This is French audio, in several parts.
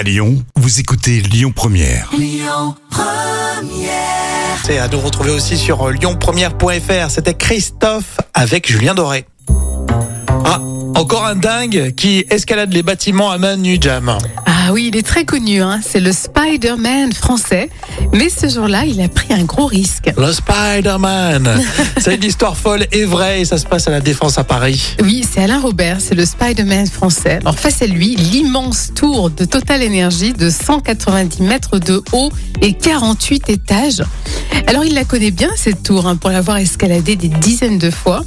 À Lyon, vous écoutez Lyon Première. C'est à nous retrouver aussi sur euh, lyonpremière.fr. C'était Christophe avec Julien Doré. Encore un dingue qui escalade les bâtiments à Manu Jam. Ah oui, il est très connu, hein. c'est le Spider-Man français. Mais ce jour-là, il a pris un gros risque. Le Spider-Man. C'est une histoire folle et vraie et ça se passe à la Défense à Paris. Oui, c'est Alain Robert, c'est le Spider-Man français. Alors face à lui, l'immense tour de Total Energy de 190 mètres de haut et 48 étages. Alors il la connaît bien cette tour hein, pour l'avoir escaladée des dizaines de fois.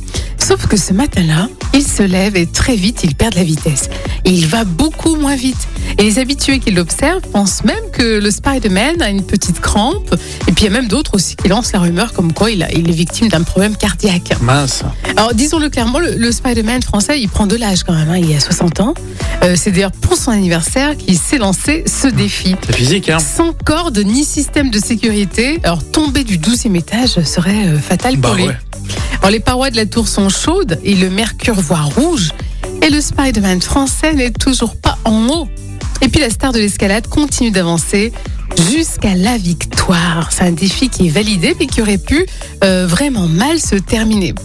Sauf que ce matin-là, il se lève et très vite il perd de la vitesse. Et il va beaucoup moins vite. Et les habitués qui l'observent pensent même que le Spider-Man a une petite crampe. Et puis il y a même d'autres aussi qui lancent la rumeur comme quoi il, a- il est victime d'un problème cardiaque. Mince. Alors disons-le clairement, le, le Spider-Man français, il prend de l'âge quand même, hein, il a 60 ans. Euh, c'est d'ailleurs pour son anniversaire qu'il s'est lancé ce défi. C'est physique, hein Sans corde ni système de sécurité, alors tomber du 12e étage serait euh, fatal pour Bah lui. ouais. Alors, les parois de la tour sont chaudes et le mercure voit rouge. Et le Spider-Man français n'est toujours pas en haut. Et puis la star de l'escalade continue d'avancer jusqu'à la victoire. C'est un défi qui est validé mais qui aurait pu euh, vraiment mal se terminer.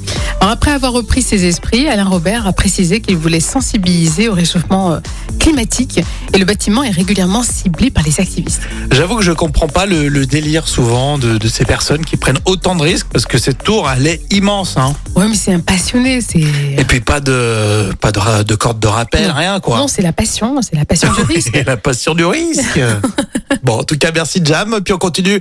Alors après avoir repris ses esprits, Alain Robert a précisé qu'il voulait sensibiliser au réchauffement euh, climatique et le bâtiment est régulièrement ciblé par les activistes. J'avoue que je comprends pas le, le délire souvent de, de ces personnes qui prennent autant de risques parce que cette tour, elle est immense. Hein. Ouais, mais c'est un passionné, c'est Et puis pas de, pas de, corde de rappel, Non. rien quoi. non, c'est la passion, c'est la passion du risque. La passion du risque. bon, en tout cas, merci Jam. Puis on continue.